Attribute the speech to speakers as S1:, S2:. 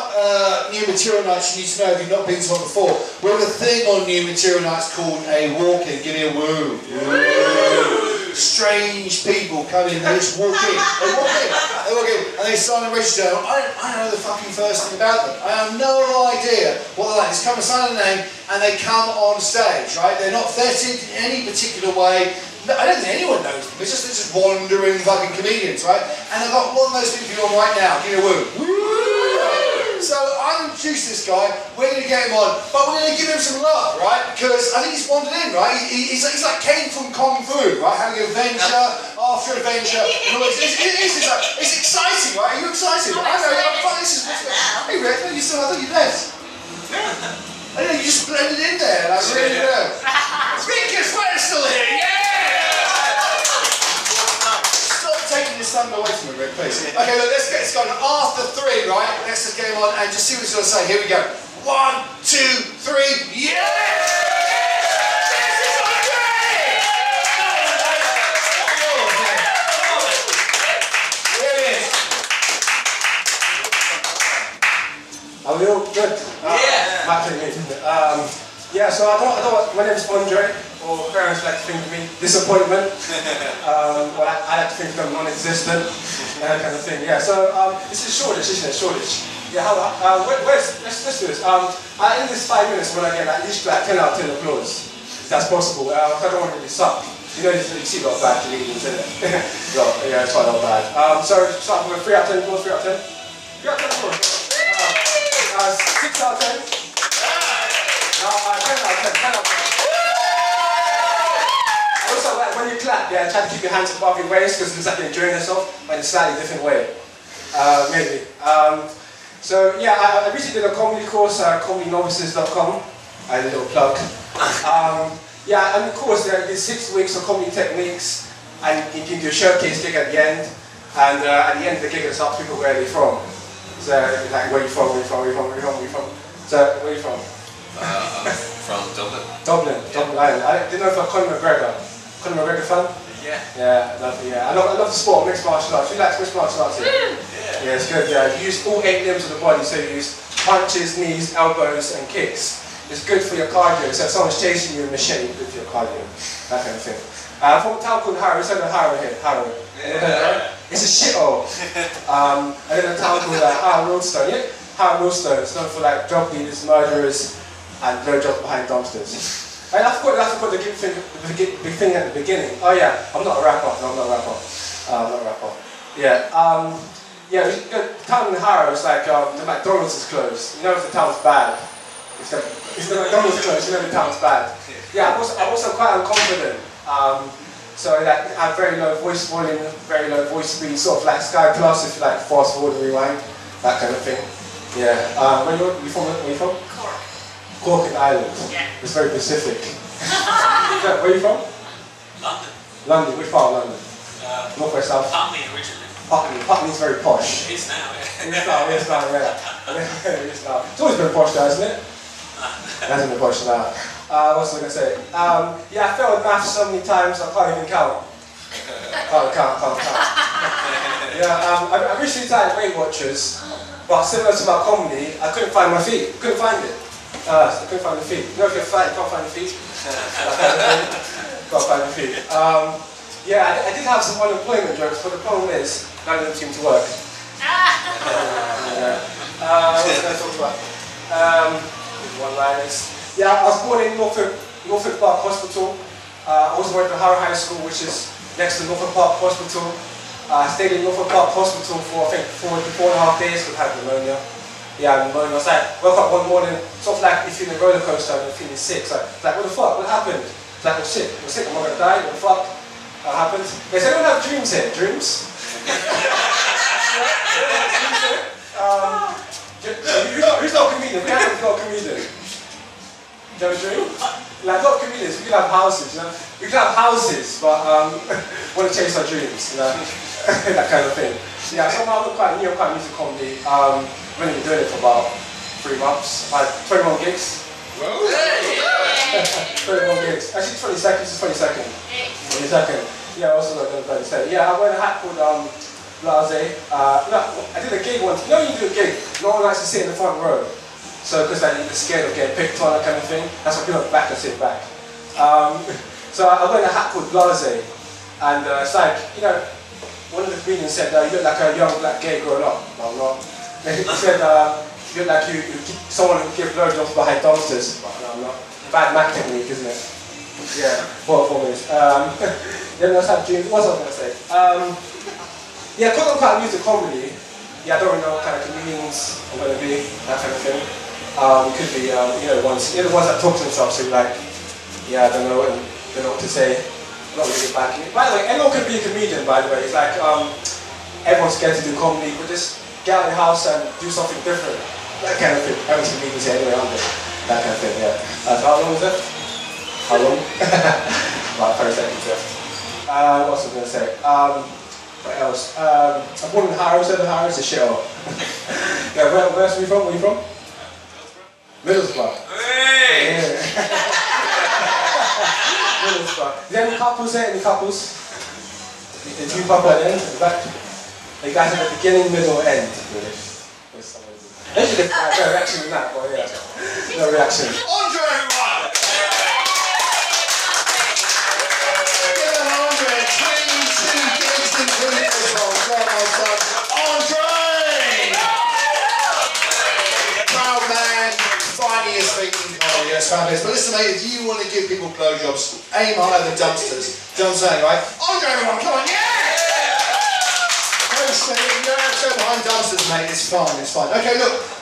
S1: about uh, new material nights you need to know if you've not been to one before. We have a thing on new material nights called a walk-in. Give me a woo. Strange people come in, they just walk in. They walk in, they walk in, and they sign a register. I don't, I know the fucking first thing about them. I have no idea what they're like. Just come and sign a name, and they come on stage, right? They're not vetted in any particular way. I don't think anyone knows them. It's just, it's just wandering fucking comedians, right? And I've got one of those people on right now. Give me a woo. Woo! So I introduced this guy. We're going to get him on, but we're going to give him some love, right? Because I think he's wandered in, right? He, he's, he's like Caine from Kung Fu, right? Having adventure after adventure. And all this. It's, it is, it's, like, it's exciting, right? Are you excited?
S2: I'm
S1: I know. I'm fine. This is. Hey, Rick, no, you still. I thought you left. I know you just blended in there, like really well. Okay, look, let's get this going. After three, right? Let's just get him on and just see what he's going to say. Here we go. One, two, three, yeah! This is Andre! Brilliant.
S3: Are we all good?
S4: Yeah.
S3: Matt and me. Um, yeah, so I don't, I don't, my name's Andre, or parents like to think of me disappointment. um, well, I, I like to think of them non-existent, that kind of thing. Yeah, so um, this is Shoreditch, isn't it? Shoreditch. Yeah, how, uh, where, where's, let's, let's do this. Um, uh, in this five minutes, when I get at least like 10 out of 10 applause, if that's possible. Uh, I don't want to really suck. You know, you see a lot of bad comedians, isn't it? so, yeah, it's quite a lot bad. Um, so, start with 3 out of 10 applause, 3 out of 10. 3 out of 10 applause. Uh, uh, 6 out of 10. No, uh, 10 out of 10, 10 out of 10. Clap, yeah, try to keep your hands above your waist because it looks like you're enjoying yourself, but in a slightly different way. Uh, maybe. Um, so, yeah, I, I recently did a comedy course at comedynovices.com. I had a little plug. Um, yeah, and of course, there are six weeks of comedy techniques, and you can do a showcase gig at the end. And uh, at the end of the gig, it's up people where they're from. So, like, where you from, where you from, where you from, where you from, where you from. So, where you from?
S4: Uh, from Dublin.
S3: Dublin, Dublin Island. I didn't know if I Conor McGregor. Conor McGregor fan?
S4: Yeah.
S3: Yeah, love yeah. I love, I love the sport, mixed martial arts. Who likes mixed martial arts here?
S4: Yeah.
S3: Yeah, it's good. Yeah, you use all eight limbs of the body, so you use punches, knees, elbows, and kicks. It's good for your cardio. So if someone's chasing you with a machete, good for your cardio. That kind of thing. Uh, from a town called Harrow, it's like Harrow here. Harrow.
S4: Yeah.
S3: It's a shithole. Um, and then a town called uh, Harrow Wealdstone. Yeah, Harrow Wealdstone. It's known for like drug dealers, murderers, and blowjobs behind dumpsters. And I forgot, I forgot the big thing, the big thing at the beginning. Oh yeah, I'm not a rapper. No, I'm not a rapper. Uh, I'm not a rapper. Yeah. Um, yeah, the town in Harrow is like um, the McDonald's is closed. You know if the town's bad. If the, if the McDonald's closed, you know the town's bad. Yeah, I'm also, I'm also quite unconfident. Um, so like, I have very low voice volume, very low voice speed, sort of like Sky Plus if you like fast forward and rewind, that kind of thing. Yeah. Um, where you, you from? Where you from?
S2: Cork
S3: Island.
S2: Yeah.
S3: It's very Pacific. Where are you from?
S5: London.
S3: London. Which part of London?
S5: Uh,
S3: North West South?
S5: Putney originally.
S3: Putney. Putney's very posh.
S5: It is now, yeah.
S3: It's now, it's now, yeah. it's now. It's always been posh, though, hasn't it? It hasn't been posh now. Uh, what was I going to say? Um, yeah, I failed maths so many times I can't even count. Can't count, can't count. Yeah, um, I, I recently started Weight Watchers, but similar to my comedy, I couldn't find my feet. Couldn't find it. Uh, I couldn't find the feet. You know, if you're fat, you can't find the feet. can't find the feet. Um, yeah, I, I did have some unemployment jokes, but the problem is, none of them seem to work. Yeah. Uh, what was I talk about? Um, one liners. Yeah, I was born in Northwick, Northwick Park Hospital. Uh, I also went to Harrow High School, which is next to Northwick Park Hospital. Uh, I stayed in Northwick Park Hospital for I think four four and a half days because I had pneumonia. Yeah, pneumonia. I was like, woke up one morning, sort of like if you're in a roller coaster and you're feeling sick. So like, what the fuck? What happened? It's like, I'm sick. I'm sick. Am I gonna die? What the fuck? What happened? Does anyone have dreams here? Dreams? Um, who's not, who's not a comedian? Who's not a comedian? Do you have a dream? Like, not comedians, we can have houses, you know? We can have houses, but um, want to chase our dreams, you know? that kind of thing. Yeah, so I'm quite new, I'm quite new to comedy. Um, I've only been doing it for about three months. I've had 21 gigs. 21 gigs. Actually, 20 seconds is 20 seconds. 20 second. Yeah, I also not going to say. Yeah, I went a hat called um, blase. Uh, no, I did a gig once. You know when you do a gig, no one likes to sit in the front row. So, because like, you're scared of getting picked on, that kind of thing. That's why people at the back and sit back. Um, so I went in a hat called Blase. And uh, it's like, you know, one of the comedians said, uh, you look like a young black gay growing up. No, I'm not. He said, uh, you look like you, you keep, someone who give blowjobs behind. No, I'm not. Bad Mac technique, isn't it? Yeah, four, four minutes. Um, then let's have June. What was I going to say? Um, yeah, because I'm quite new to comedy, yeah, I don't really know what kind of comedians I'm going to be, that kind of thing. Um, could be, um, you know, ones, you know, the ones that talk to themselves, so you're like, yeah, I don't know, and don't know what to say. Not really back. By the way, anyone could be a comedian, by the way. It's like, um, everyone's scared to do comedy, but just get out of your house and do something different. That kind of thing. Everyone's comedians here anyway, aren't they? That kind of thing, yeah. Uh, so how long is it? How long? About 30 seconds left. Uh, what else was I going to say? Um, what else? Um, I'm born in Harrow, so the Harrow is a shithole. yeah, where, where's we from? Where are you from? Middlesbrough.
S5: Hey!
S3: Yeah. Middlesbrough. Is there any couples there? Any couples? The two couple at the end, at the back? You guys at the beginning, middle, end. Really. Actually, there's no reaction in that, but yeah. No reaction.
S1: Andre! Give it 122 gigs in Christmas rolls. Well done, Andre! Proud man, feet in comedy. That's fabulous. But listen, mate, if you want to give people blowjobs, aim higher than dumpsters. Do you know I'm saying, right? Andre, everyone, come on, yeah! No, to go behind dumpsters, mate. It's fine, it's fine. Okay, look,